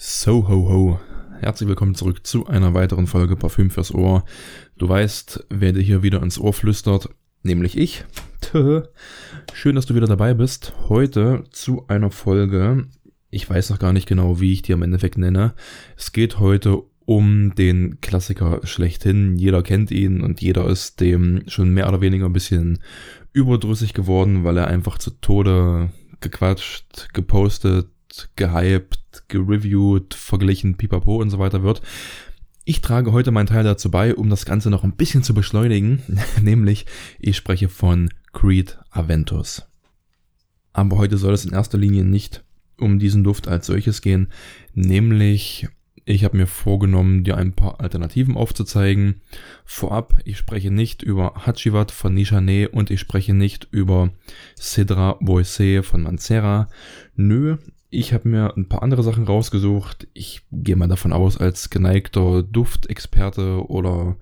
So ho ho. Herzlich willkommen zurück zu einer weiteren Folge Parfüm fürs Ohr. Du weißt, wer dir hier wieder ins Ohr flüstert, nämlich ich. Schön, dass du wieder dabei bist. Heute zu einer Folge. Ich weiß noch gar nicht genau, wie ich die am Endeffekt nenne. Es geht heute um den Klassiker schlechthin. Jeder kennt ihn und jeder ist dem schon mehr oder weniger ein bisschen überdrüssig geworden, weil er einfach zu Tode gequatscht, gepostet, gehypt, gereviewt, verglichen, pipapo und so weiter wird. Ich trage heute meinen Teil dazu bei, um das Ganze noch ein bisschen zu beschleunigen, nämlich ich spreche von Creed Aventus. Aber heute soll es in erster Linie nicht um diesen Duft als solches gehen, nämlich ich habe mir vorgenommen, dir ein paar Alternativen aufzuzeigen. Vorab, ich spreche nicht über Hachivat von Nishane und ich spreche nicht über Sidra Boise von Mancera. Nö, ich habe mir ein paar andere Sachen rausgesucht. Ich gehe mal davon aus, als geneigter Duftexperte oder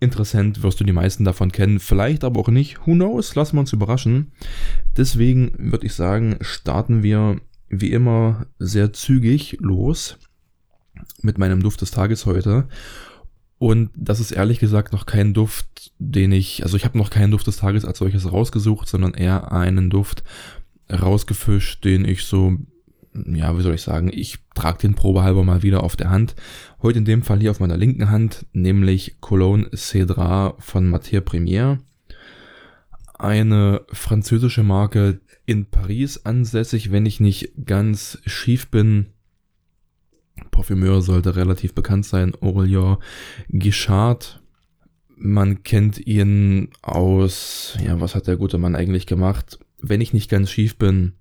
Interessent wirst du die meisten davon kennen, vielleicht aber auch nicht. Who knows? Lassen wir uns überraschen. Deswegen würde ich sagen, starten wir wie immer sehr zügig los mit meinem Duft des Tages heute. Und das ist ehrlich gesagt noch kein Duft, den ich, also ich habe noch keinen Duft des Tages als solches rausgesucht, sondern eher einen Duft rausgefischt, den ich so ja, wie soll ich sagen, ich trage den probehalber mal wieder auf der Hand. Heute in dem Fall hier auf meiner linken Hand, nämlich Cologne Cedra von Matière Premiere. Eine französische Marke in Paris ansässig, wenn ich nicht ganz schief bin. Parfümeur sollte relativ bekannt sein, Aurelien Guichard. Man kennt ihn aus, ja, was hat der gute Mann eigentlich gemacht? Wenn ich nicht ganz schief bin,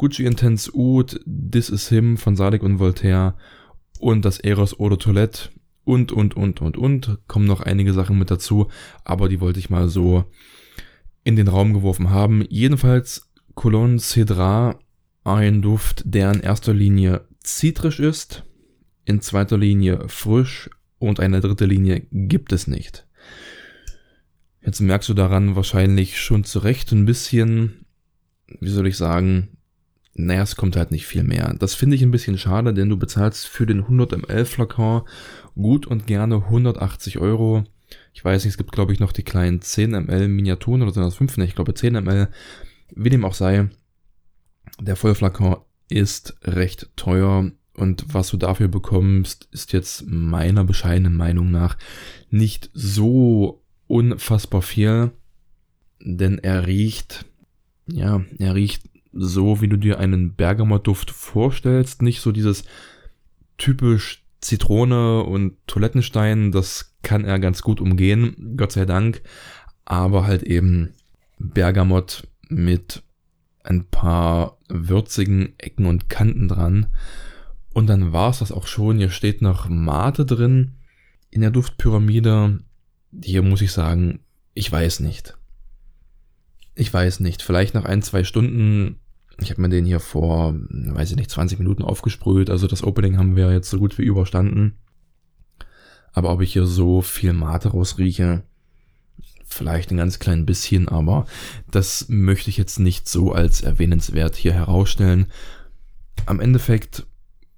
Gucci Intense Oud, This Is Him von Sadek und Voltaire und das Eros Eau de Toilette und, und, und, und, und. Kommen noch einige Sachen mit dazu, aber die wollte ich mal so in den Raum geworfen haben. Jedenfalls Cologne Cedra, ein Duft, der in erster Linie zitrisch ist, in zweiter Linie frisch und eine dritte Linie gibt es nicht. Jetzt merkst du daran wahrscheinlich schon zurecht ein bisschen, wie soll ich sagen, naja, es kommt halt nicht viel mehr. Das finde ich ein bisschen schade, denn du bezahlst für den 100 ml Flakon gut und gerne 180 Euro. Ich weiß nicht, es gibt glaube ich noch die kleinen 10 ml Miniaturen oder sind das 5? Ne, ich glaube 10 ml. Wie dem auch sei, der Vollflakon ist recht teuer und was du dafür bekommst, ist jetzt meiner bescheidenen Meinung nach nicht so unfassbar viel, denn er riecht, ja, er riecht so, wie du dir einen Bergamotduft vorstellst. Nicht so dieses typisch Zitrone und Toilettenstein, das kann er ganz gut umgehen, Gott sei Dank. Aber halt eben Bergamott mit ein paar würzigen Ecken und Kanten dran. Und dann war es das auch schon. Hier steht noch Mate drin in der Duftpyramide. Hier muss ich sagen, ich weiß nicht. Ich weiß nicht. Vielleicht nach ein, zwei Stunden ich habe mir den hier vor, weiß ich nicht, 20 Minuten aufgesprüht. Also das Opening haben wir jetzt so gut wie überstanden. Aber ob ich hier so viel Mate rausrieche, vielleicht ein ganz klein bisschen, aber das möchte ich jetzt nicht so als erwähnenswert hier herausstellen. Am Endeffekt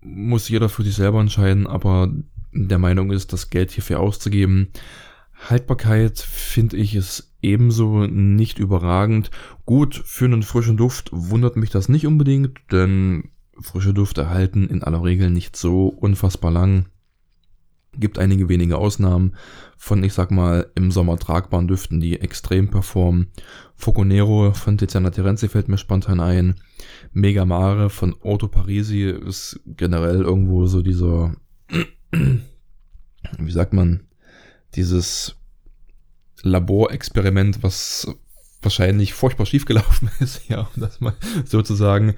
muss jeder für sich selber entscheiden, aber der Meinung ist, das Geld hierfür auszugeben. Haltbarkeit finde ich ist ebenso nicht überragend. Gut, für einen frischen Duft wundert mich das nicht unbedingt, denn frische Düfte halten in aller Regel nicht so unfassbar lang. Gibt einige wenige Ausnahmen von, ich sag mal, im Sommer tragbaren Düften, die extrem performen. Foconero von Tiziana Terenzi fällt mir spontan ein. Megamare von Otto Parisi ist generell irgendwo so dieser, wie sagt man, dieses Laborexperiment, was wahrscheinlich furchtbar schief gelaufen ist, ja, um das mal sozusagen.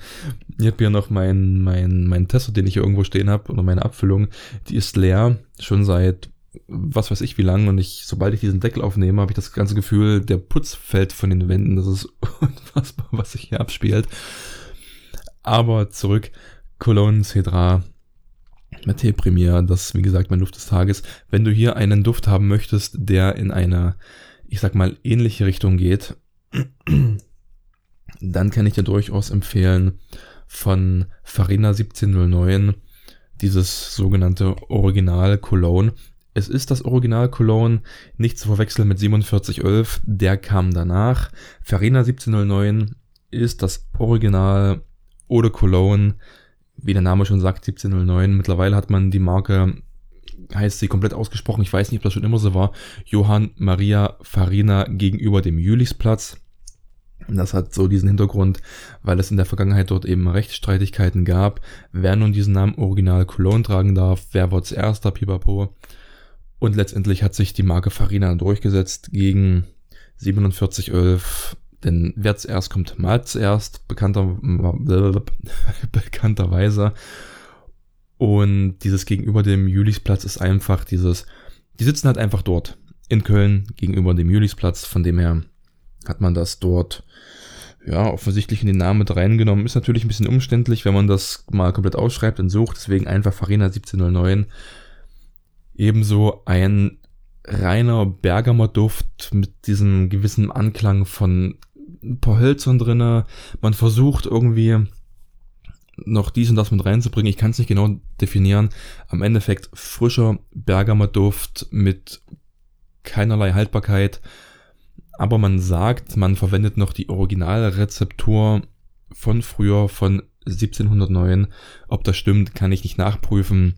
Ich habe hier noch mein, mein, mein Tester, den ich hier irgendwo stehen habe, oder meine Abfüllung, die ist leer, schon seit was weiß ich wie lang und ich, sobald ich diesen Deckel aufnehme, habe ich das ganze Gefühl, der Putz fällt von den Wänden. Das ist unfassbar, was sich hier abspielt. Aber zurück, Cologne Cedra Mate Premier, das wie gesagt mein Duft des Tages. Wenn du hier einen Duft haben möchtest, der in eine, ich sag mal, ähnliche Richtung geht, dann kann ich dir durchaus empfehlen von Farina 1709 dieses sogenannte Original Cologne. Es ist das Original Cologne, nicht zu verwechseln mit 4711, der kam danach. Farina 1709 ist das Original Eau de Cologne, wie der Name schon sagt, 1709. Mittlerweile hat man die Marke, heißt sie komplett ausgesprochen, ich weiß nicht, ob das schon immer so war, Johann Maria Farina gegenüber dem Jülichsplatz. Das hat so diesen Hintergrund, weil es in der Vergangenheit dort eben Rechtsstreitigkeiten gab, wer nun diesen Namen Original Cologne tragen darf, wer war zuerst da, pipapo. Und letztendlich hat sich die Marke Farina durchgesetzt gegen 4711, denn wer zuerst kommt, malt zuerst, bekannter, bekannterweise. Und dieses gegenüber dem Julisplatz ist einfach dieses, die sitzen halt einfach dort in Köln gegenüber dem Julisplatz, von dem her hat man das dort ja, offensichtlich in den Namen mit reingenommen. Ist natürlich ein bisschen umständlich, wenn man das mal komplett ausschreibt und sucht. Deswegen einfach Farina 1709. Ebenso ein reiner Bergamer Duft mit diesem gewissen Anklang von ein paar Hölzern drinne. Man versucht irgendwie noch dies und das mit reinzubringen. Ich kann es nicht genau definieren. Am Endeffekt frischer Bergamer Duft mit keinerlei Haltbarkeit aber man sagt, man verwendet noch die Originalrezeptur von früher, von 1709. Ob das stimmt, kann ich nicht nachprüfen.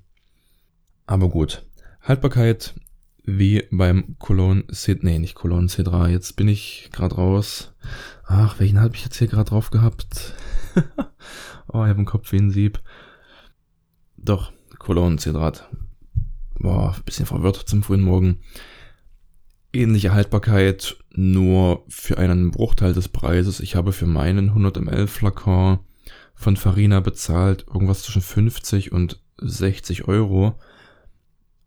Aber gut. Haltbarkeit wie beim Cologne C, nee, nicht Cologne C3. Jetzt bin ich gerade raus. Ach, welchen habe ich jetzt hier gerade drauf gehabt? oh, ich habe einen Kopf wie ein Sieb. Doch, Cologne C3. Boah, bisschen verwirrt zum frühen Morgen ähnliche Haltbarkeit, nur für einen Bruchteil des Preises. Ich habe für meinen 100 ml Flakon von Farina bezahlt irgendwas zwischen 50 und 60 Euro.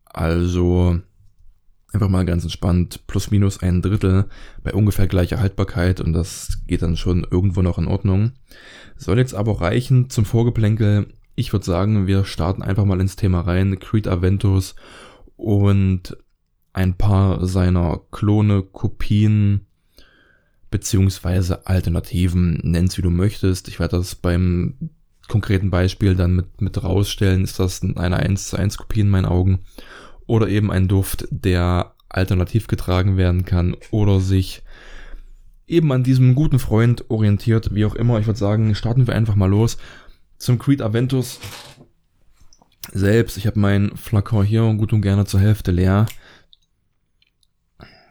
Also einfach mal ganz entspannt, plus minus ein Drittel bei ungefähr gleicher Haltbarkeit und das geht dann schon irgendwo noch in Ordnung. Soll jetzt aber reichen zum Vorgeplänkel. Ich würde sagen, wir starten einfach mal ins Thema rein. Creed Aventus und ein paar seiner Klone, Kopien beziehungsweise Alternativen, nenn's wie du möchtest. Ich werde das beim konkreten Beispiel dann mit, mit rausstellen. Ist das eine 1 zu 1 Kopie in meinen Augen? Oder eben ein Duft, der alternativ getragen werden kann oder sich eben an diesem guten Freund orientiert, wie auch immer. Ich würde sagen, starten wir einfach mal los. Zum Creed Aventus selbst. Ich habe meinen Flakon hier gut und gerne zur Hälfte leer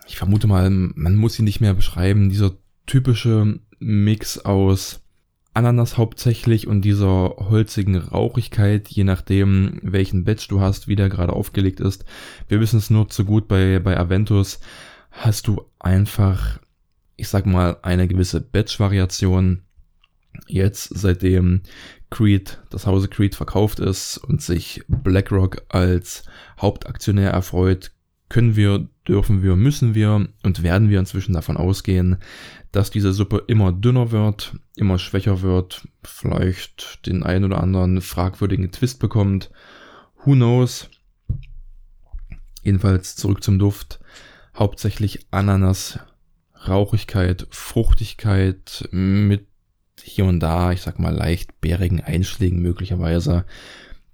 ich vermute mal, man muss ihn nicht mehr beschreiben, dieser typische Mix aus Ananas hauptsächlich und dieser holzigen Rauchigkeit, je nachdem, welchen Batch du hast, wie der gerade aufgelegt ist. Wir wissen es nur zu gut bei, bei Aventus. Hast du einfach, ich sag mal, eine gewisse Batch-Variation. Jetzt, seitdem Creed, das Hause Creed verkauft ist und sich BlackRock als Hauptaktionär erfreut, können wir, dürfen wir, müssen wir und werden wir inzwischen davon ausgehen, dass diese Suppe immer dünner wird, immer schwächer wird, vielleicht den einen oder anderen fragwürdigen Twist bekommt. Who knows? Jedenfalls zurück zum Duft. Hauptsächlich Ananas, Rauchigkeit, Fruchtigkeit mit hier und da, ich sag mal, leicht bärigen Einschlägen möglicherweise.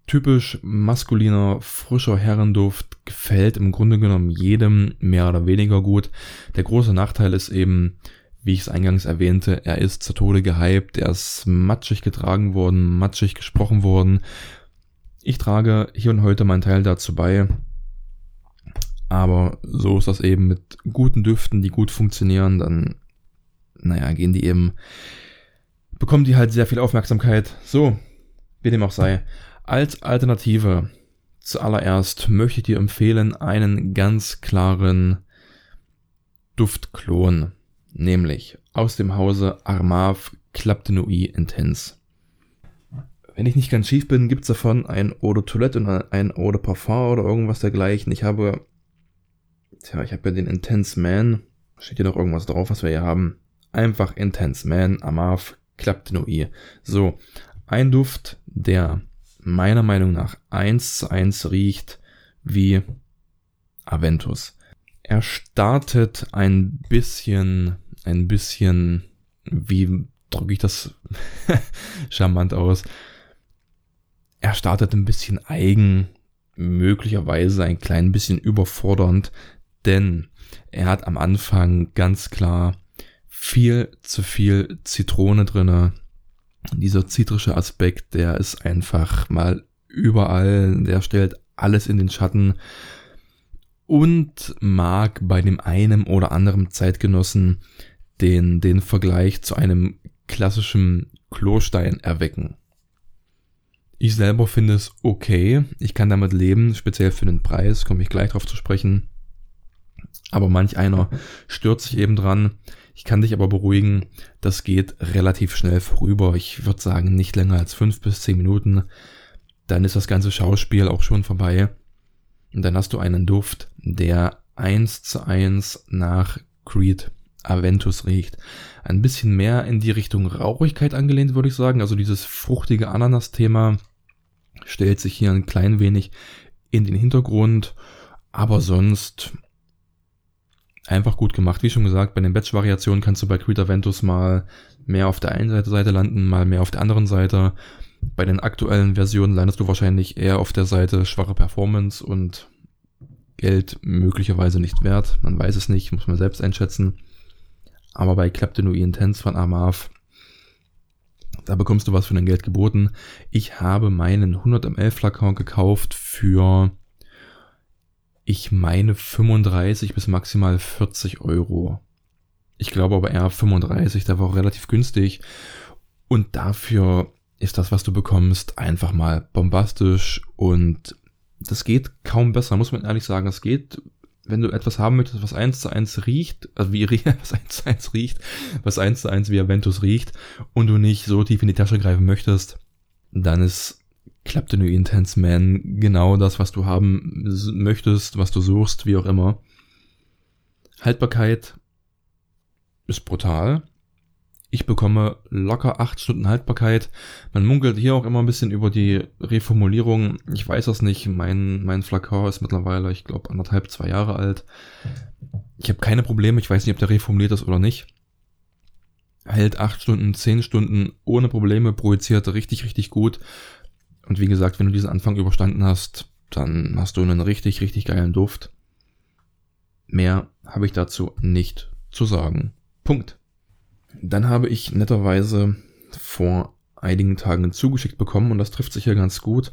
Typisch maskuliner, frischer Herrenduft gefällt im Grunde genommen jedem mehr oder weniger gut. Der große Nachteil ist eben, wie ich es eingangs erwähnte, er ist zu Tode gehypt, er ist matschig getragen worden, matschig gesprochen worden. Ich trage hier und heute meinen Teil dazu bei. Aber so ist das eben mit guten Düften, die gut funktionieren, dann, naja, gehen die eben, bekommen die halt sehr viel Aufmerksamkeit. So, wie dem auch sei. Als Alternative zuallererst möchte ich dir empfehlen einen ganz klaren Duftklon, nämlich aus dem Hause Armav Claptenoi Intense. Wenn ich nicht ganz schief bin, gibt's davon ein Eau de Toilette und ein Eau de Parfum oder irgendwas dergleichen. Ich habe, tja, ich habe ja den Intense Man. Steht hier noch irgendwas drauf, was wir hier haben? Einfach Intense Man, Armav Claptenoi. So, ein Duft, der meiner Meinung nach eins zu eins riecht wie Aventus. Er startet ein bisschen, ein bisschen, wie drücke ich das charmant aus? er startet ein bisschen eigen, möglicherweise ein klein bisschen überfordernd, denn er hat am Anfang ganz klar viel zu viel Zitrone drinne. Dieser zitrische Aspekt, der ist einfach mal überall, der stellt alles in den Schatten und mag bei dem einen oder anderen Zeitgenossen den, den Vergleich zu einem klassischen Klostein erwecken. Ich selber finde es okay. Ich kann damit leben, speziell für den Preis, komme ich gleich drauf zu sprechen. Aber manch einer stört sich eben dran. Ich kann dich aber beruhigen, das geht relativ schnell vorüber. Ich würde sagen, nicht länger als fünf bis zehn Minuten. Dann ist das ganze Schauspiel auch schon vorbei. Und dann hast du einen Duft, der eins zu eins nach Creed Aventus riecht. Ein bisschen mehr in die Richtung Rauchigkeit angelehnt, würde ich sagen. Also dieses fruchtige Ananas-Thema stellt sich hier ein klein wenig in den Hintergrund. Aber sonst einfach gut gemacht. Wie schon gesagt, bei den Batch-Variationen kannst du bei Creed Aventus mal mehr auf der einen Seite landen, mal mehr auf der anderen Seite. Bei den aktuellen Versionen landest du wahrscheinlich eher auf der Seite schwache Performance und Geld möglicherweise nicht wert. Man weiß es nicht, muss man selbst einschätzen. Aber bei Claptonui Intense von Armav, da bekommst du was für dein Geld geboten. Ich habe meinen 100 ml Flakon gekauft für, ich meine 35 bis maximal 40 Euro. Ich glaube aber eher 35, der war auch relativ günstig. Und dafür ist das, was du bekommst, einfach mal bombastisch und das geht kaum besser, muss man ehrlich sagen. Es geht wenn du etwas haben möchtest, was eins zu eins riecht, also wie was eins zu eins riecht, was eins zu eins wie Aventus riecht und du nicht so tief in die Tasche greifen möchtest, dann ist Clapton Intense Man genau das, was du haben möchtest, was du suchst, wie auch immer. Haltbarkeit ist brutal. Ich bekomme locker acht Stunden Haltbarkeit. Man munkelt hier auch immer ein bisschen über die Reformulierung. Ich weiß das nicht. Mein, mein Flakor ist mittlerweile, ich glaube, anderthalb, zwei Jahre alt. Ich habe keine Probleme. Ich weiß nicht, ob der reformuliert ist oder nicht. Hält acht Stunden, zehn Stunden ohne Probleme, projiziert richtig, richtig gut. Und wie gesagt, wenn du diesen Anfang überstanden hast, dann hast du einen richtig, richtig geilen Duft. Mehr habe ich dazu nicht zu sagen. Punkt. Dann habe ich netterweise vor einigen Tagen zugeschickt bekommen und das trifft sich ja ganz gut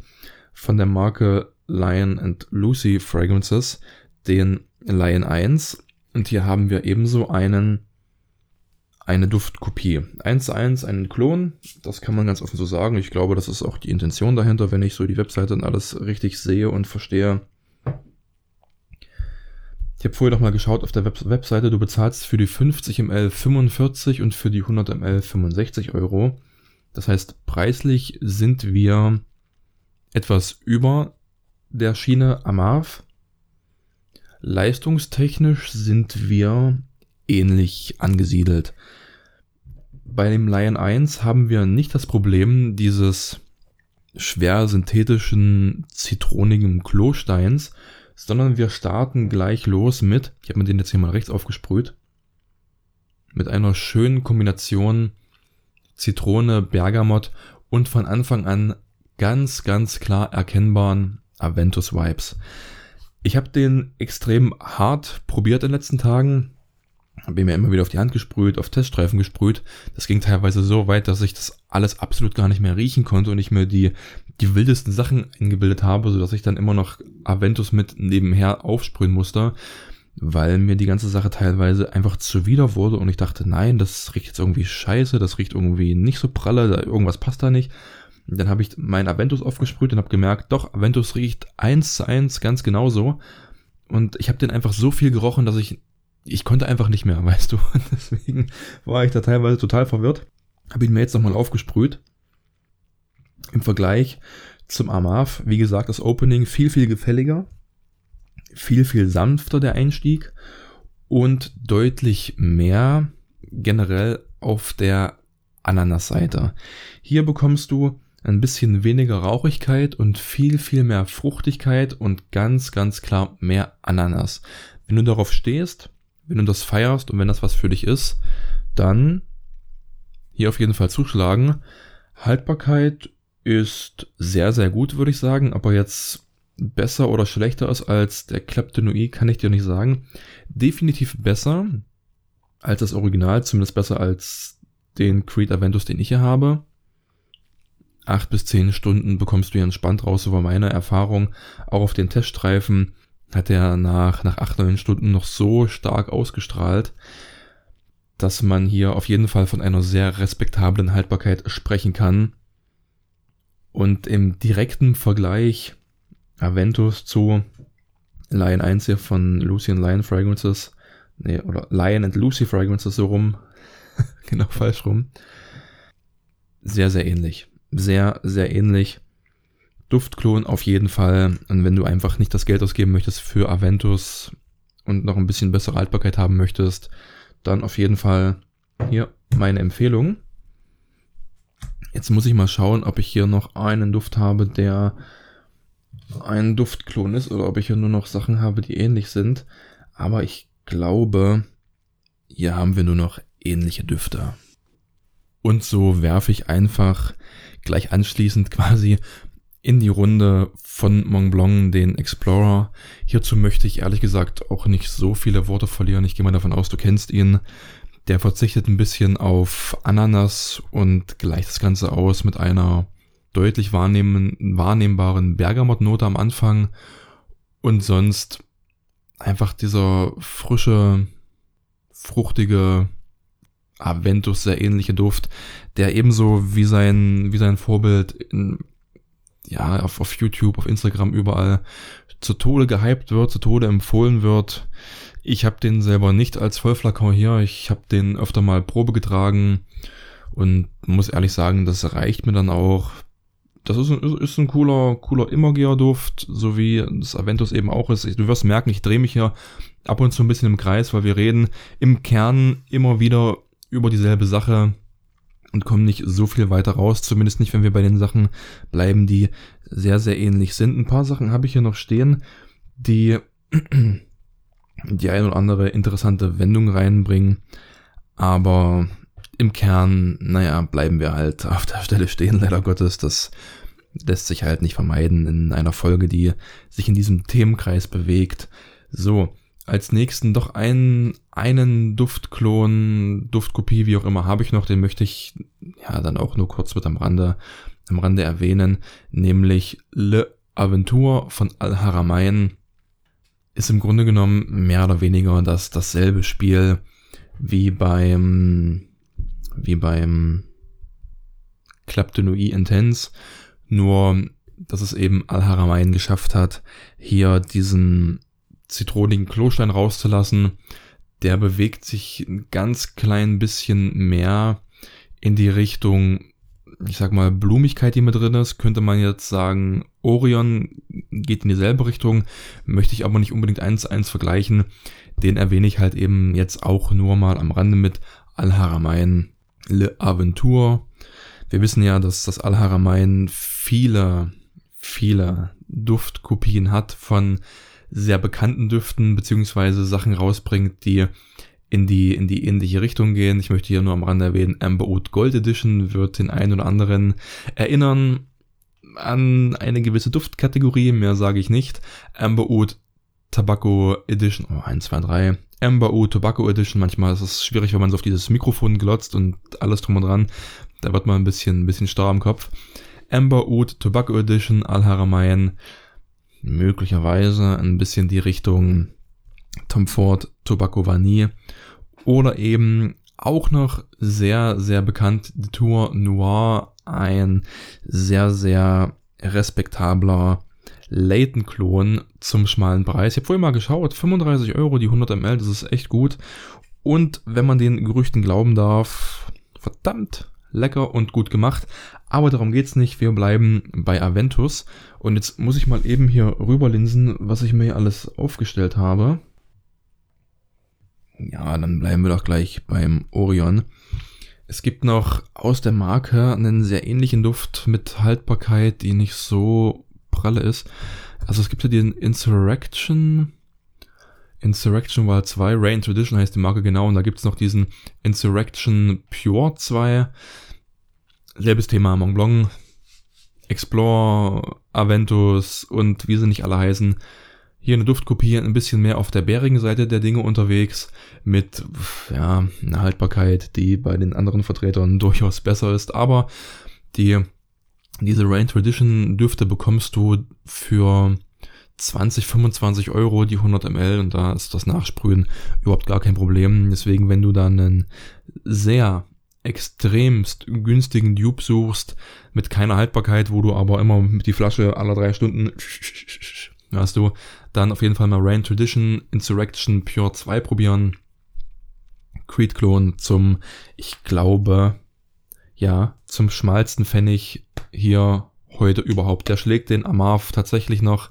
von der Marke Lion and Lucy Fragrances, den Lion 1. Und hier haben wir ebenso einen, eine Duftkopie. 1 zu 1, einen Klon. Das kann man ganz offen so sagen. Ich glaube, das ist auch die Intention dahinter, wenn ich so die Webseite und alles richtig sehe und verstehe. Ich habe vorher noch mal geschaut auf der Web Webseite, du bezahlst für die 50 ml 45 und für die 100 ml 65 Euro. Das heißt, preislich sind wir etwas über der Schiene Amarv. Leistungstechnisch sind wir ähnlich angesiedelt. Bei dem Lion 1 haben wir nicht das Problem dieses schwer synthetischen zitronigen Klosteins, sondern wir starten gleich los mit, ich habe mir den jetzt hier mal rechts aufgesprüht, mit einer schönen Kombination Zitrone, Bergamot und von Anfang an ganz, ganz klar erkennbaren Aventus Vibes. Ich habe den extrem hart probiert in den letzten Tagen. Habe mir immer wieder auf die Hand gesprüht, auf Teststreifen gesprüht. Das ging teilweise so weit, dass ich das alles absolut gar nicht mehr riechen konnte und ich mir die, die wildesten Sachen eingebildet habe, sodass ich dann immer noch Aventus mit nebenher aufsprühen musste, weil mir die ganze Sache teilweise einfach zuwider wurde und ich dachte, nein, das riecht jetzt irgendwie scheiße, das riecht irgendwie nicht so pralle, irgendwas passt da nicht. Dann habe ich meinen Aventus aufgesprüht und habe gemerkt, doch, Aventus riecht eins zu eins ganz genauso. Und ich habe den einfach so viel gerochen, dass ich ich konnte einfach nicht mehr, weißt du. Deswegen war ich da teilweise total verwirrt. Habe ihn mir jetzt nochmal aufgesprüht. Im Vergleich zum Amav, wie gesagt, das Opening viel, viel gefälliger. Viel, viel sanfter der Einstieg. Und deutlich mehr generell auf der Ananas-Seite. Hier bekommst du ein bisschen weniger Rauchigkeit und viel, viel mehr Fruchtigkeit und ganz, ganz klar mehr Ananas. Wenn du darauf stehst, wenn du das feierst und wenn das was für dich ist, dann hier auf jeden Fall zuschlagen. Haltbarkeit ist sehr, sehr gut, würde ich sagen. Aber jetzt besser oder schlechter ist als der Kleptonoi, kann ich dir nicht sagen. Definitiv besser als das Original, zumindest besser als den Creed Aventus, den ich hier habe. Acht bis zehn Stunden bekommst du hier entspannt raus, über meine Erfahrung. Auch auf den Teststreifen hat er nach, nach acht, neun Stunden noch so stark ausgestrahlt, dass man hier auf jeden Fall von einer sehr respektablen Haltbarkeit sprechen kann. Und im direkten Vergleich Aventus zu Lion 1 hier von Lucy and Lion Fragrances, nee, oder Lion and Lucy Fragrances so rum, genau falsch rum, sehr, sehr ähnlich. Sehr, sehr ähnlich. Duftklon auf jeden Fall. Und wenn du einfach nicht das Geld ausgeben möchtest für Aventus und noch ein bisschen bessere Haltbarkeit haben möchtest, dann auf jeden Fall hier meine Empfehlung. Jetzt muss ich mal schauen, ob ich hier noch einen Duft habe, der ein Duftklon ist oder ob ich hier nur noch Sachen habe, die ähnlich sind. Aber ich glaube, hier haben wir nur noch ähnliche Düfte. Und so werfe ich einfach gleich anschließend quasi in die Runde von Mont Blanc, den Explorer. Hierzu möchte ich ehrlich gesagt auch nicht so viele Worte verlieren. Ich gehe mal davon aus, du kennst ihn. Der verzichtet ein bisschen auf Ananas und gleicht das Ganze aus mit einer deutlich wahrnehmbaren Bergamottnote am Anfang und sonst einfach dieser frische, fruchtige Aventus sehr ähnliche Duft, der ebenso wie sein, wie sein Vorbild in ja, auf, auf YouTube, auf Instagram, überall zu Tode gehypt wird, zu Tode empfohlen wird. Ich habe den selber nicht als Vollflakon hier. Ich habe den öfter mal Probe getragen und muss ehrlich sagen, das reicht mir dann auch. Das ist ein, ist ein cooler, cooler Immergear-Duft, so wie das Aventus eben auch ist. Du wirst merken, ich drehe mich hier ab und zu ein bisschen im Kreis, weil wir reden im Kern immer wieder über dieselbe Sache und kommen nicht so viel weiter raus, zumindest nicht, wenn wir bei den Sachen bleiben, die sehr, sehr ähnlich sind. Ein paar Sachen habe ich hier noch stehen, die die ein oder andere interessante Wendung reinbringen, aber im Kern, naja, bleiben wir halt auf der Stelle stehen, leider Gottes. Das lässt sich halt nicht vermeiden in einer Folge, die sich in diesem Themenkreis bewegt. So, als nächsten doch einen, einen Duftklon, Duftkopie, wie auch immer, habe ich noch, den möchte ich ja dann auch nur kurz mit am Rande, am Rande erwähnen, nämlich Le Aventure von Al-Haramain ist im Grunde genommen mehr oder weniger das, dasselbe Spiel wie beim, wie beim Club de Nuit Intense, nur dass es eben Al-Haramain geschafft hat, hier diesen zitronigen Klostein rauszulassen. Der bewegt sich ein ganz klein bisschen mehr in die Richtung, ich sag mal, Blumigkeit, die mit drin ist. Könnte man jetzt sagen, Orion geht in dieselbe Richtung, möchte ich aber nicht unbedingt eins zu eins vergleichen. Den erwähne ich halt eben jetzt auch nur mal am Rande mit Al-Haramain Le Aventure. Wir wissen ja, dass das Al-Haramain viele, viele Duftkopien hat von sehr bekannten Düften beziehungsweise Sachen rausbringt, die in die, in die ähnliche Richtung gehen. Ich möchte hier nur am Rande erwähnen, Amber Oud Gold Edition wird den einen oder anderen erinnern an eine gewisse Duftkategorie, mehr sage ich nicht. Amber Oud Tobacco Edition, oh, 1, 2, 3. Amber Oud Tobacco Edition, manchmal ist es schwierig, wenn man so auf dieses Mikrofon glotzt und alles drum und dran. Da wird man ein bisschen, ein bisschen starr am Kopf. Amber Oud Tobacco Edition Al Haramain möglicherweise ein bisschen die Richtung Tom Ford Tobacco Vanille oder eben auch noch sehr, sehr bekannt die Tour Noir, ein sehr, sehr respektabler Layton-Klon zum schmalen Preis. Ich habe vorhin mal geschaut, 35 Euro die 100 ml, das ist echt gut. Und wenn man den Gerüchten glauben darf, verdammt lecker und gut gemacht. Aber darum geht's nicht. Wir bleiben bei Aventus. Und jetzt muss ich mal eben hier rüberlinsen, was ich mir hier alles aufgestellt habe. Ja, dann bleiben wir doch gleich beim Orion. Es gibt noch aus der Marke einen sehr ähnlichen Duft mit Haltbarkeit, die nicht so pralle ist. Also es gibt hier den Insurrection. Insurrection Wild 2, Rain Tradition heißt die Marke genau. Und da gibt's noch diesen Insurrection Pure 2. Selbes Thema Mont Blanc. Explore, Aventus und wie sie nicht alle heißen. Hier eine Duftkopie ein bisschen mehr auf der bärigen Seite der Dinge unterwegs mit ja, einer Haltbarkeit, die bei den anderen Vertretern durchaus besser ist, aber die diese Rain Tradition Düfte bekommst du für 20, 25 Euro die 100 ml und da ist das Nachsprühen überhaupt gar kein Problem. Deswegen, wenn du dann einen sehr extremst günstigen Dupe suchst, mit keiner Haltbarkeit, wo du aber immer die Flasche aller drei Stunden hast du, dann auf jeden Fall mal Rain Tradition Insurrection Pure 2 probieren. Creed Clone zum, ich glaube, ja, zum schmalsten Pfennig hier heute überhaupt. Der schlägt den Amarv tatsächlich noch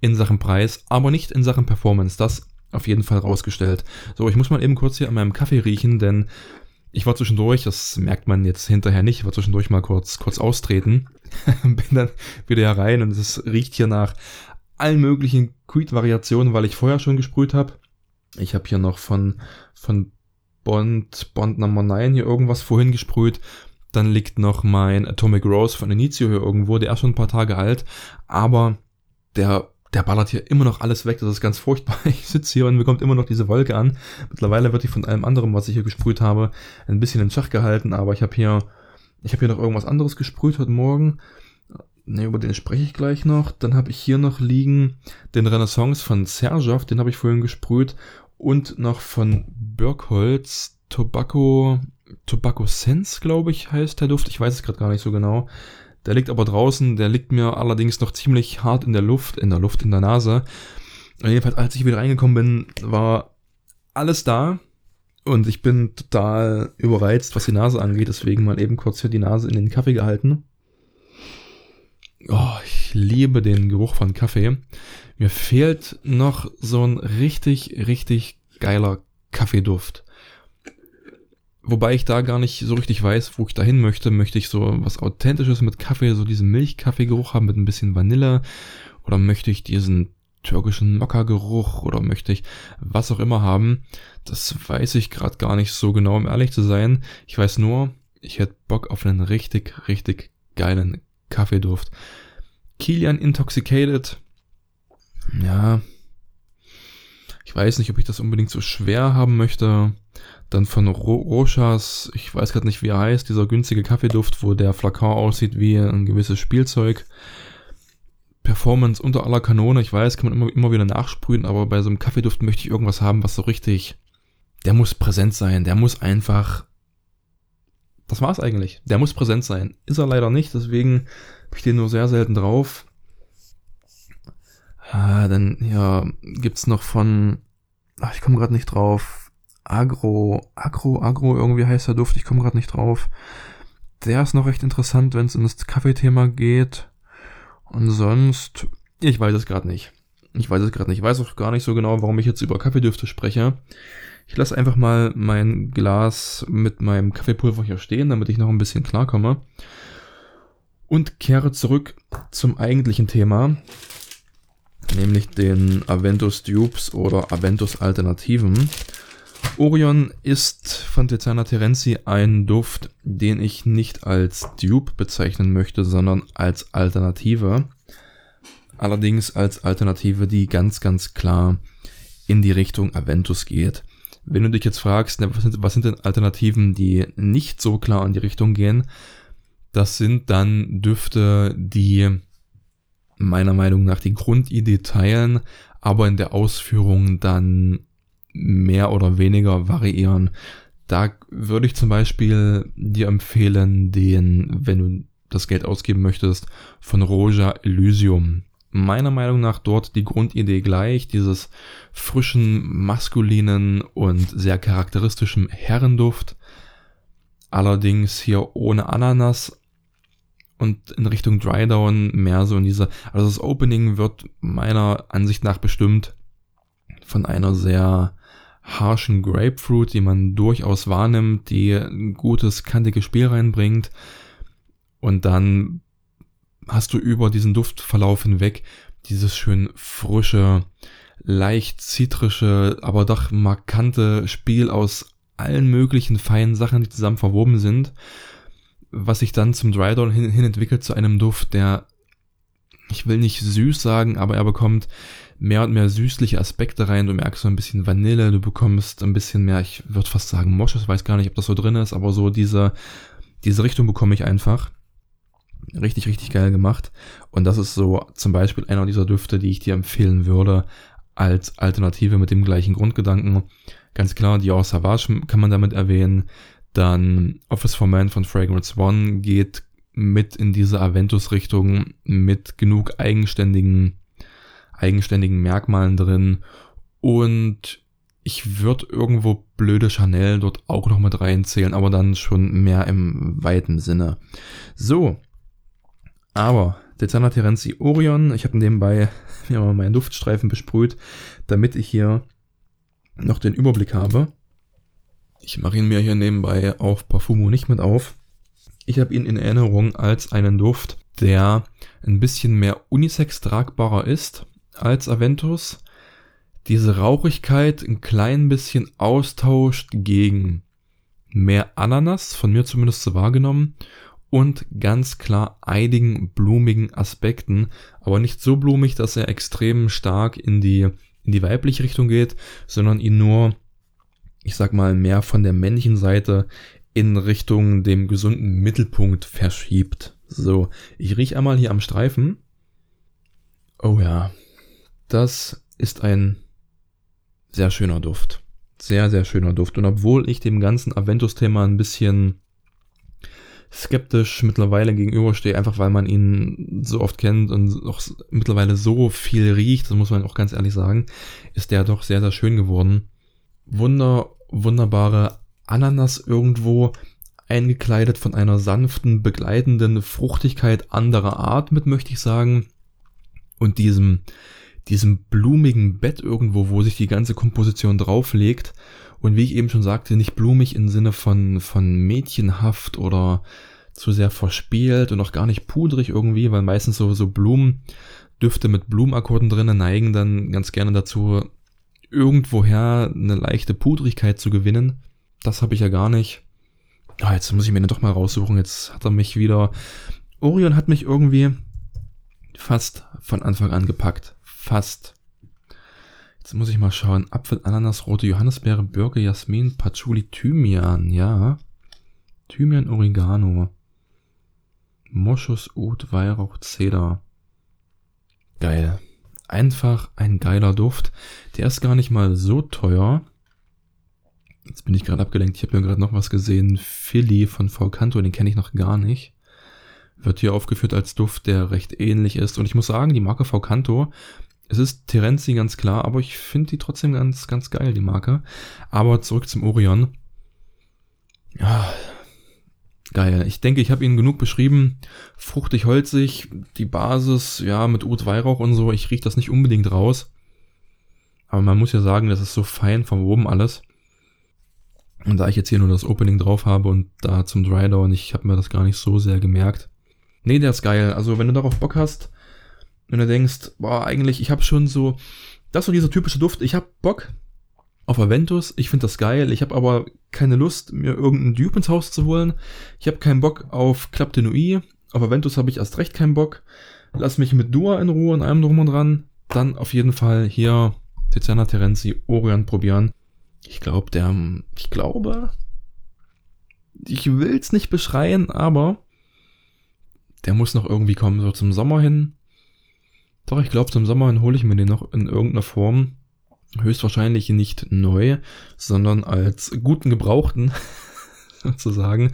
in Sachen Preis, aber nicht in Sachen Performance. Das auf jeden Fall rausgestellt. So, ich muss mal eben kurz hier an meinem Kaffee riechen, denn ich war zwischendurch, das merkt man jetzt hinterher nicht, ich war zwischendurch mal kurz, kurz austreten, bin dann wieder herein und es riecht hier nach allen möglichen Creed-Variationen, weil ich vorher schon gesprüht habe. Ich habe hier noch von, von Bond, Bond Number 9 hier irgendwas vorhin gesprüht. Dann liegt noch mein Atomic Rose von Initio hier irgendwo, der ist schon ein paar Tage alt, aber der der ballert hier immer noch alles weg. Das ist ganz furchtbar. Ich sitze hier und mir kommt immer noch diese Wolke an. Mittlerweile wird die von allem anderen, was ich hier gesprüht habe, ein bisschen in Schach gehalten. Aber ich habe hier, ich habe hier noch irgendwas anderes gesprüht heute Morgen. Ne, über den spreche ich gleich noch. Dann habe ich hier noch liegen den Renaissance von Sergeov, den habe ich vorhin gesprüht. Und noch von Birkholz Tobacco, Tobacco Sense, glaube ich, heißt der Duft. Ich weiß es gerade gar nicht so genau. Der liegt aber draußen, der liegt mir allerdings noch ziemlich hart in der Luft, in der Luft, in der Nase. Und jedenfalls, als ich wieder reingekommen bin, war alles da. Und ich bin total überreizt, was die Nase angeht. Deswegen mal eben kurz hier die Nase in den Kaffee gehalten. Oh, ich liebe den Geruch von Kaffee. Mir fehlt noch so ein richtig, richtig geiler Kaffeeduft. Wobei ich da gar nicht so richtig weiß, wo ich da hin möchte. Möchte ich so was Authentisches mit Kaffee, so diesen Milchkaffeegeruch haben mit ein bisschen Vanille? Oder möchte ich diesen türkischen Mokka-Geruch? Oder möchte ich was auch immer haben? Das weiß ich gerade gar nicht so genau, um ehrlich zu sein. Ich weiß nur, ich hätte Bock auf einen richtig, richtig geilen Kaffeeduft. Kilian Intoxicated. Ja. Ich weiß nicht, ob ich das unbedingt so schwer haben möchte. Dann von Ro Rochas, ich weiß gerade nicht, wie er heißt, dieser günstige Kaffeeduft, wo der Flakon aussieht wie ein gewisses Spielzeug. Performance unter aller Kanone, ich weiß, kann man immer, immer wieder nachsprühen, aber bei so einem Kaffeeduft möchte ich irgendwas haben, was so richtig, der muss präsent sein, der muss einfach, das war's eigentlich, der muss präsent sein. Ist er leider nicht, deswegen habe ich den nur sehr selten drauf. Ah, dann, ja, gibt's noch von, ach, ich komme gerade nicht drauf, Agro, Agro, Agro, irgendwie heißt der Duft, ich komme gerade nicht drauf. Der ist noch recht interessant, wenn es das Kaffeethema geht. Und sonst, ich weiß es gerade nicht. Ich weiß es gerade nicht. Ich weiß auch gar nicht so genau, warum ich jetzt über Kaffeedüfte spreche. Ich lasse einfach mal mein Glas mit meinem Kaffeepulver hier stehen, damit ich noch ein bisschen klarkomme. Und kehre zurück zum eigentlichen Thema, nämlich den Aventus Dupes oder Aventus Alternativen. Orion ist von Tiziana Terenzi ein Duft, den ich nicht als Dupe bezeichnen möchte, sondern als Alternative. Allerdings als Alternative, die ganz, ganz klar in die Richtung Aventus geht. Wenn du dich jetzt fragst, was sind, was sind denn Alternativen, die nicht so klar in die Richtung gehen, das sind dann Düfte, die meiner Meinung nach die Grundidee teilen, aber in der Ausführung dann mehr oder weniger variieren. Da würde ich zum Beispiel dir empfehlen, den, wenn du das Geld ausgeben möchtest, von Roja Elysium. Meiner Meinung nach dort die Grundidee gleich, dieses frischen, maskulinen und sehr charakteristischen Herrenduft. Allerdings hier ohne Ananas und in Richtung Drydown mehr so in dieser, also das Opening wird meiner Ansicht nach bestimmt von einer sehr harschen Grapefruit, die man durchaus wahrnimmt, die ein gutes, kantiges Spiel reinbringt. Und dann hast du über diesen Duftverlauf hinweg dieses schön frische, leicht zitrische, aber doch markante Spiel aus allen möglichen feinen Sachen, die zusammen verwoben sind. was sich dann zum Drydown hin, hin entwickelt zu einem Duft, der, ich will nicht süß sagen, aber er bekommt mehr und mehr süßliche Aspekte rein. Du merkst so ein bisschen Vanille, du bekommst ein bisschen mehr, ich würde fast sagen Moschus, weiß gar nicht, ob das so drin ist, aber so diese, diese Richtung bekomme ich einfach. Richtig, richtig geil gemacht. Und das ist so zum Beispiel einer dieser Düfte, die ich dir empfehlen würde als Alternative mit dem gleichen Grundgedanken. Ganz klar, Dior Savage kann man damit erwähnen. Dann Office for Man von Fragrance One geht mit in diese Aventus-Richtung mit genug eigenständigen, eigenständigen Merkmalen drin. Und ich würde irgendwo blöde Chanel dort auch noch mit reinzählen, aber dann schon mehr im weiten Sinne. So. Aber Dezana Terenzi Orion, ich habe nebenbei mir mal meinen Duftstreifen besprüht, damit ich hier noch den Überblick habe. Ich mache ihn mir hier nebenbei auf Parfumo nicht mit auf. Ich habe ihn in Erinnerung als einen Duft, der ein bisschen mehr unisex tragbarer ist als Aventus. Diese Rauchigkeit ein klein bisschen austauscht gegen mehr Ananas, von mir zumindest so wahrgenommen, und ganz klar eidigen, blumigen Aspekten, aber nicht so blumig, dass er extrem stark in die, in die weibliche Richtung geht, sondern ihn nur ich sag mal, mehr von der männlichen Seite in Richtung dem gesunden Mittelpunkt verschiebt. So, ich riech einmal hier am Streifen. Oh ja, das ist ein sehr schöner Duft. Sehr, sehr schöner Duft. Und obwohl ich dem ganzen Aventus-Thema ein bisschen skeptisch mittlerweile gegenüberstehe, einfach weil man ihn so oft kennt und auch mittlerweile so viel riecht, das muss man auch ganz ehrlich sagen, ist der doch sehr, sehr schön geworden. Wunder, wunderbare Ananas irgendwo eingekleidet von einer sanften, begleitenden Fruchtigkeit anderer Art mit, möchte ich sagen. Und diesem, diesem blumigen Bett irgendwo, wo sich die ganze Komposition drauflegt. Und wie ich eben schon sagte, nicht blumig im Sinne von, von mädchenhaft oder zu sehr verspielt und auch gar nicht pudrig irgendwie, weil meistens so, so Blumendüfte mit Blumenakkorden drinnen neigen dann ganz gerne dazu, irgendwoher eine leichte Pudrigkeit zu gewinnen. Das habe ich ja gar nicht. Ah, jetzt muss ich mir den doch mal raussuchen. Jetzt hat er mich wieder. Orion hat mich irgendwie fast von Anfang an gepackt. Fast. Jetzt muss ich mal schauen. Apfel, Ananas, rote Johannisbeere, Birke, Jasmin, Patchouli, Thymian. Ja. Thymian, Oregano. Moschus, Oud, Weihrauch, Zeder. Geil einfach ein geiler Duft. Der ist gar nicht mal so teuer. Jetzt bin ich gerade abgelenkt. Ich habe ja gerade noch was gesehen. Philly von Volcanto, den kenne ich noch gar nicht. Wird hier aufgeführt als Duft, der recht ähnlich ist. Und ich muss sagen, die Marke Volcanto, es ist Terenzi ganz klar, aber ich finde die trotzdem ganz, ganz geil, die Marke. Aber zurück zum Orion. Ja, Geil. Ich denke, ich habe Ihnen genug beschrieben. Fruchtig, holzig, die Basis, ja, mit Ut Weihrauch und so. Ich rieche das nicht unbedingt raus. Aber man muss ja sagen, das ist so fein vom oben alles. Und da ich jetzt hier nur das Opening drauf habe und da zum Drydown, ich habe mir das gar nicht so sehr gemerkt. Nee, der ist geil. Also wenn du darauf Bock hast, wenn du denkst, boah, eigentlich, ich habe schon so, das so dieser typische Duft, ich habe Bock, auf Aventus. Ich finde das geil. Ich habe aber keine Lust, mir irgendeinen Dupe ins Haus zu holen. Ich habe keinen Bock auf Club de Nuit. Auf Aventus habe ich erst recht keinen Bock. Lass mich mit Dua in Ruhe und allem drum und dran. Dann auf jeden Fall hier Tiziana Terenzi Orion probieren. Ich glaube, der, ich glaube, ich will's nicht beschreien, aber der muss noch irgendwie kommen, so zum Sommer hin. Doch, ich glaube, zum Sommer hole ich mir den noch in irgendeiner Form höchstwahrscheinlich nicht neu, sondern als guten Gebrauchten sozusagen.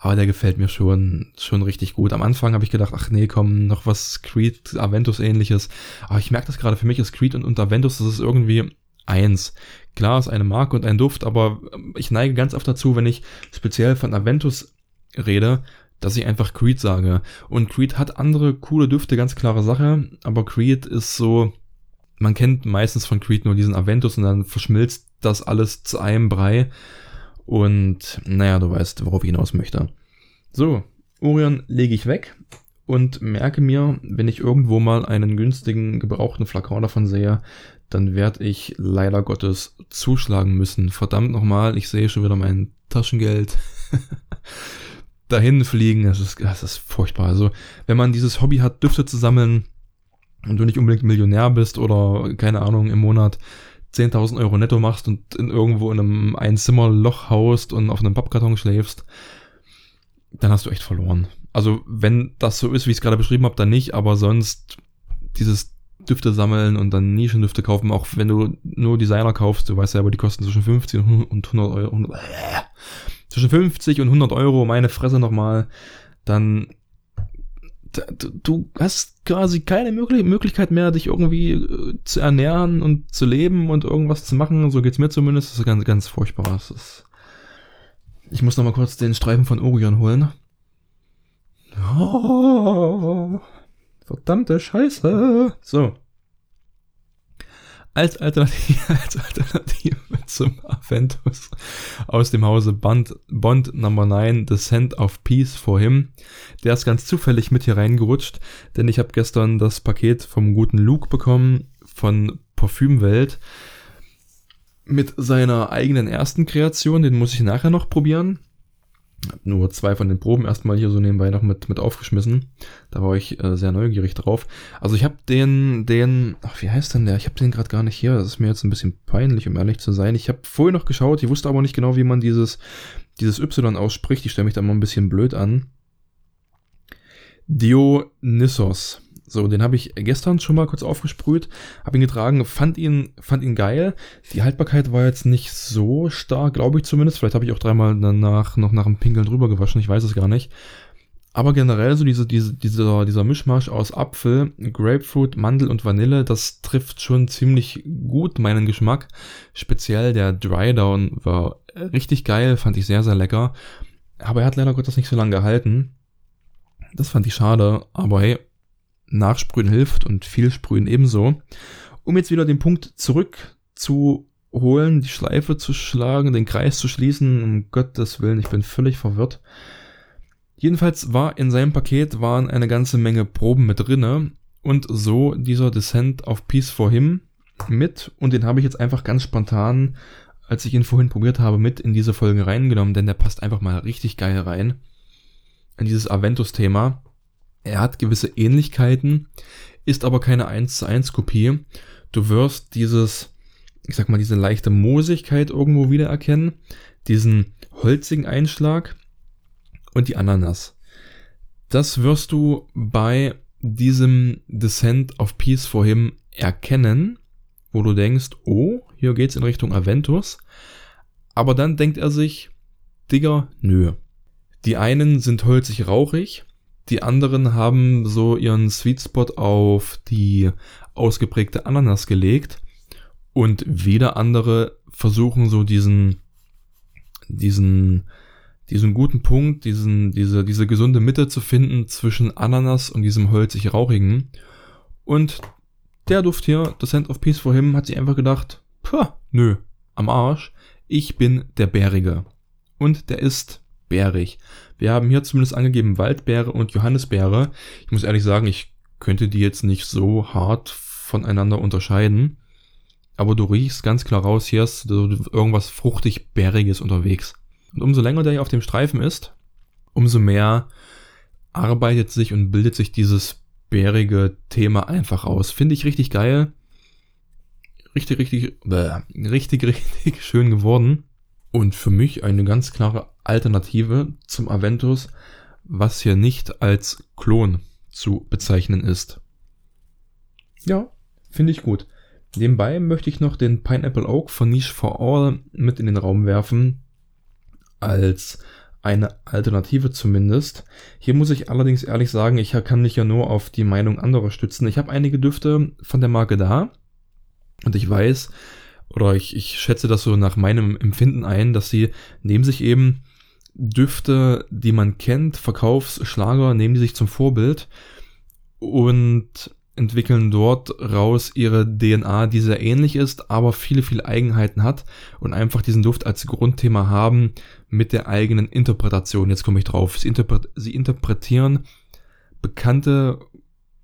Aber der gefällt mir schon, schon richtig gut. Am Anfang habe ich gedacht, ach nee, komm, noch was Creed, Aventus ähnliches. Aber ich merke das gerade, für mich ist Creed und, und Aventus, das ist irgendwie eins. Klar ist eine Marke und ein Duft, aber ich neige ganz oft dazu, wenn ich speziell von Aventus rede, dass ich einfach Creed sage. Und Creed hat andere coole Düfte, ganz klare Sache, aber Creed ist so, man kennt meistens von Creed nur diesen Aventus und dann verschmilzt das alles zu einem Brei. Und naja, du weißt, worauf ich hinaus möchte. So, Orion lege ich weg und merke mir, wenn ich irgendwo mal einen günstigen gebrauchten Flakon davon sehe, dann werde ich leider Gottes zuschlagen müssen. Verdammt nochmal, ich sehe schon wieder mein Taschengeld. dahin fliegen. Das ist, das ist furchtbar. Also, wenn man dieses Hobby hat, Düfte zu sammeln und du nicht unbedingt Millionär bist oder, keine Ahnung, im Monat 10.000 Euro netto machst und in irgendwo in einem Einzimmerloch haust und auf einem Pappkarton schläfst, dann hast du echt verloren. Also, wenn das so ist, wie ich es gerade beschrieben habe, dann nicht, aber sonst dieses Düfte sammeln und dann Nischendüfte kaufen, auch wenn du nur Designer kaufst, du weißt ja, aber die kosten zwischen 50 und 100 Euro. 100, zwischen 50 und 100 Euro, meine Fresse nochmal, dann du hast quasi keine Möglichkeit mehr, dich irgendwie äh, zu ernähren und zu leben und irgendwas zu machen. So geht's mir zumindest. Das ist ganz, ganz furchtbar. Das ist ich muss noch mal kurz den Streifen von Orion holen. Oh, verdammte Scheiße. So. Als Alternative, als Alternative zum Aventus aus dem Hause Bond, Bond Number 9, The Scent of Peace for Him. Der ist ganz zufällig mit hier reingerutscht, denn ich habe gestern das Paket vom guten Luke bekommen von Parfümwelt mit seiner eigenen ersten Kreation. Den muss ich nachher noch probieren nur zwei von den Proben erstmal hier so nebenbei noch mit, mit aufgeschmissen. Da war ich äh, sehr neugierig drauf. Also ich habe den, den, ach, wie heißt denn der? Ich habe den gerade gar nicht hier. Das ist mir jetzt ein bisschen peinlich, um ehrlich zu sein. Ich habe vorher noch geschaut, ich wusste aber nicht genau, wie man dieses, dieses Y ausspricht. Ich stelle mich da mal ein bisschen blöd an. Dionysos. So, den habe ich gestern schon mal kurz aufgesprüht, habe ihn getragen, fand ihn, fand ihn geil. Die Haltbarkeit war jetzt nicht so stark, glaube ich zumindest. Vielleicht habe ich auch dreimal danach noch nach dem Pinkeln drüber gewaschen, ich weiß es gar nicht. Aber generell so diese, diese, dieser, dieser Mischmasch aus Apfel, Grapefruit, Mandel und Vanille, das trifft schon ziemlich gut meinen Geschmack. Speziell der Dry Down war richtig geil, fand ich sehr, sehr lecker. Aber er hat leider Gottes nicht so lange gehalten. Das fand ich schade, aber hey, Nachsprühen hilft und viel Sprühen ebenso. Um jetzt wieder den Punkt zurückzuholen, die Schleife zu schlagen, den Kreis zu schließen, um Gottes Willen, ich bin völlig verwirrt. Jedenfalls war in seinem Paket waren eine ganze Menge Proben mit drinne und so dieser Descent of Peace for Him mit und den habe ich jetzt einfach ganz spontan, als ich ihn vorhin probiert habe, mit in diese Folge reingenommen, denn der passt einfach mal richtig geil rein in dieses Aventus-Thema. Er hat gewisse Ähnlichkeiten, ist aber keine 1 zu 1 Kopie. Du wirst dieses, ich sag mal, diese leichte Moosigkeit irgendwo wiedererkennen, diesen holzigen Einschlag und die Ananas. Das wirst du bei diesem Descent of Peace for Him erkennen, wo du denkst, oh, hier geht's in Richtung Aventus. Aber dann denkt er sich, Digga, nö. Die einen sind holzig rauchig, die anderen haben so ihren Sweet Spot auf die ausgeprägte Ananas gelegt und wieder andere versuchen so diesen, diesen, diesen guten Punkt, diesen, diese, diese gesunde Mitte zu finden zwischen Ananas und diesem holzig rauchigen. Und der Duft hier, The Scent of Peace for Him, hat sich einfach gedacht, puh, nö, am Arsch, ich bin der Bärige. Und der ist bärig. Wir haben hier zumindest angegeben Waldbeere und Johannisbeere. Ich muss ehrlich sagen, ich könnte die jetzt nicht so hart voneinander unterscheiden. Aber du riechst ganz klar raus, hier ist irgendwas fruchtig bäriges unterwegs. Und umso länger der hier auf dem Streifen ist, umso mehr arbeitet sich und bildet sich dieses bärige Thema einfach aus. Finde ich richtig geil. Richtig, richtig, äh, richtig, richtig schön geworden. Und für mich eine ganz klare Alternative zum Aventus, was hier nicht als Klon zu bezeichnen ist. Ja, finde ich gut. Nebenbei möchte ich noch den Pineapple Oak von Niche for All mit in den Raum werfen. Als eine Alternative zumindest. Hier muss ich allerdings ehrlich sagen, ich kann mich ja nur auf die Meinung anderer stützen. Ich habe einige Düfte von der Marke da und ich weiß, oder ich, ich schätze das so nach meinem Empfinden ein, dass sie neben sich eben Düfte, die man kennt, Verkaufsschlager, nehmen die sich zum Vorbild und entwickeln dort raus ihre DNA, die sehr ähnlich ist, aber viele, viele Eigenheiten hat und einfach diesen Duft als Grundthema haben mit der eigenen Interpretation. Jetzt komme ich drauf. Sie, interpret sie interpretieren bekannte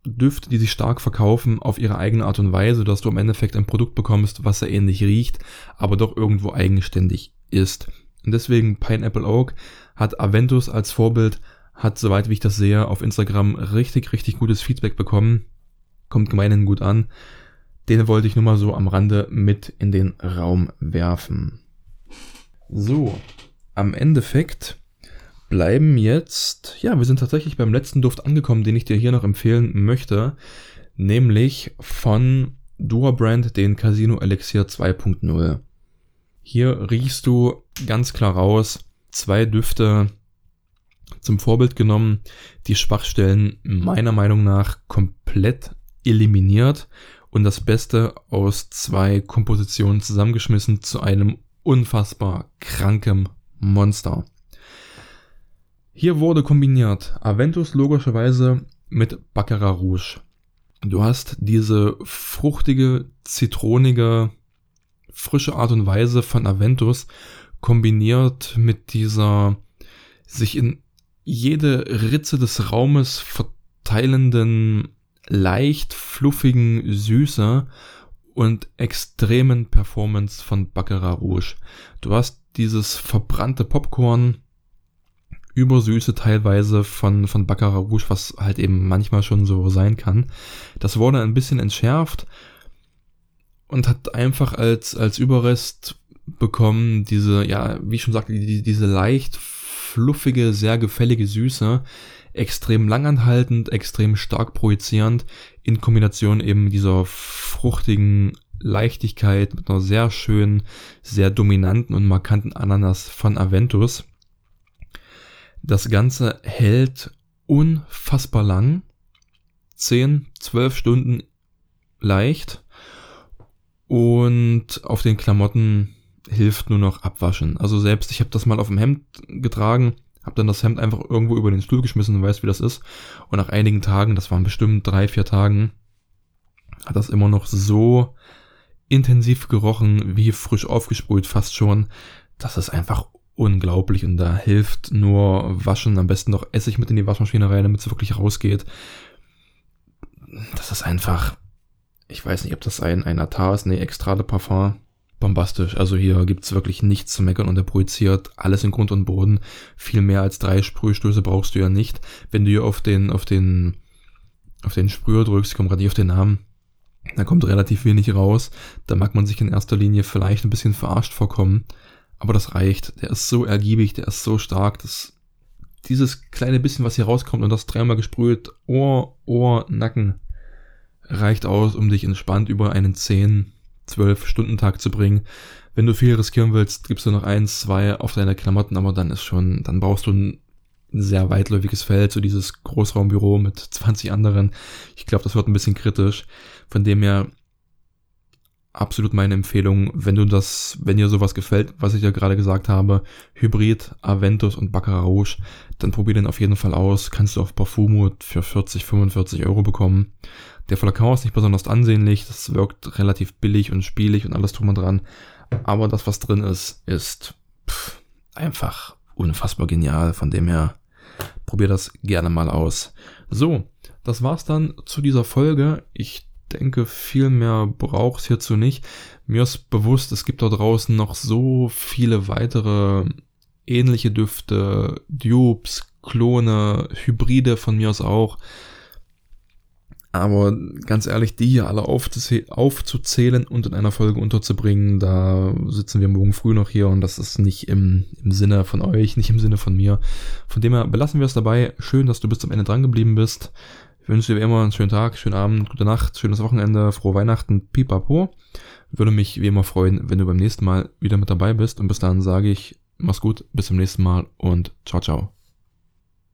Düfte, die sich stark verkaufen, auf ihre eigene Art und Weise, dass du im Endeffekt ein Produkt bekommst, was sehr ähnlich riecht, aber doch irgendwo eigenständig ist. Und deswegen Pineapple Oak hat Aventus als Vorbild, hat, soweit wie ich das sehe, auf Instagram richtig, richtig gutes Feedback bekommen. Kommt gemeinhin gut an. Den wollte ich nur mal so am Rande mit in den Raum werfen. So, am Endeffekt bleiben jetzt, ja, wir sind tatsächlich beim letzten Duft angekommen, den ich dir hier noch empfehlen möchte, nämlich von Dua Brand den Casino Elixir 2.0. Hier riechst du ganz klar raus, zwei Düfte zum Vorbild genommen, die Schwachstellen meiner Meinung nach komplett eliminiert und das Beste aus zwei Kompositionen zusammengeschmissen zu einem unfassbar krankem Monster. Hier wurde kombiniert Aventus logischerweise mit Baccarat Rouge. Du hast diese fruchtige, zitronige, frische Art und Weise von Aventus kombiniert mit dieser sich in jede Ritze des Raumes verteilenden, leicht fluffigen Süße und extremen Performance von Baccarat Rouge. Du hast dieses verbrannte Popcorn, übersüße teilweise von, von Baccarat Rouge, was halt eben manchmal schon so sein kann. Das wurde ein bisschen entschärft und hat einfach als, als Überrest bekommen diese, ja, wie ich schon sagte, die, diese leicht fluffige, sehr gefällige Süße, extrem langanhaltend, extrem stark projizierend, in Kombination eben dieser fruchtigen Leichtigkeit mit einer sehr schönen, sehr dominanten und markanten Ananas von Aventus. Das Ganze hält unfassbar lang. 10, 12 Stunden leicht. Und auf den Klamotten hilft nur noch abwaschen. Also selbst, ich habe das mal auf dem Hemd getragen, habe dann das Hemd einfach irgendwo über den Stuhl geschmissen und weiß, wie das ist. Und nach einigen Tagen, das waren bestimmt drei, vier Tagen, hat das immer noch so intensiv gerochen, wie frisch aufgesprüht fast schon. Das ist einfach unglaublich und da hilft nur Waschen, am besten noch Essig mit in die Waschmaschine rein, damit es wirklich rausgeht. Das ist einfach, ich weiß nicht, ob das ein, ein Atar ist, nee, Extra de Parfum. Bombastisch. Also hier gibt's wirklich nichts zu meckern und er projiziert alles in Grund und Boden. Viel mehr als drei Sprühstöße brauchst du ja nicht. Wenn du hier auf den, auf den, auf den Sprüher drückst, ich komme gerade nicht auf den Namen, da kommt relativ wenig raus. Da mag man sich in erster Linie vielleicht ein bisschen verarscht vorkommen. Aber das reicht. Der ist so ergiebig, der ist so stark, dass dieses kleine bisschen, was hier rauskommt und das dreimal gesprüht, Ohr, Ohr, Nacken, reicht aus, um dich entspannt über einen 10, 12 Stunden Tag zu bringen. Wenn du viel riskieren willst, gibst du noch eins, zwei auf deine Klamotten, aber dann ist schon, dann brauchst du ein sehr weitläufiges Feld, so dieses Großraumbüro mit 20 anderen. Ich glaube, das wird ein bisschen kritisch. Von dem her absolut meine Empfehlung, wenn du das, wenn dir sowas gefällt, was ich ja gerade gesagt habe, Hybrid, Aventus und Baccarat Rouge, dann probier den auf jeden Fall aus. Kannst du auf Parfumo für 40, 45 Euro bekommen. Der Flakon ist nicht besonders ansehnlich, das wirkt relativ billig und spielig und alles drum und dran. Aber das, was drin ist, ist pff, einfach unfassbar genial. Von dem her, probier das gerne mal aus. So, das war's dann zu dieser Folge. Ich denke, viel mehr braucht es hierzu nicht. Mir ist bewusst, es gibt da draußen noch so viele weitere ähnliche Düfte, Dupes, Klone, Hybride von mir aus auch. Aber ganz ehrlich, die hier alle aufzuzählen und in einer Folge unterzubringen, da sitzen wir morgen früh noch hier und das ist nicht im, im Sinne von euch, nicht im Sinne von mir. Von dem her belassen wir es dabei. Schön, dass du bis zum Ende dran geblieben bist. Ich wünsche dir wie immer einen schönen Tag, schönen Abend, gute Nacht, schönes Wochenende, frohe Weihnachten, pipapo. Würde mich wie immer freuen, wenn du beim nächsten Mal wieder mit dabei bist. Und bis dahin sage ich, mach's gut, bis zum nächsten Mal und ciao, ciao.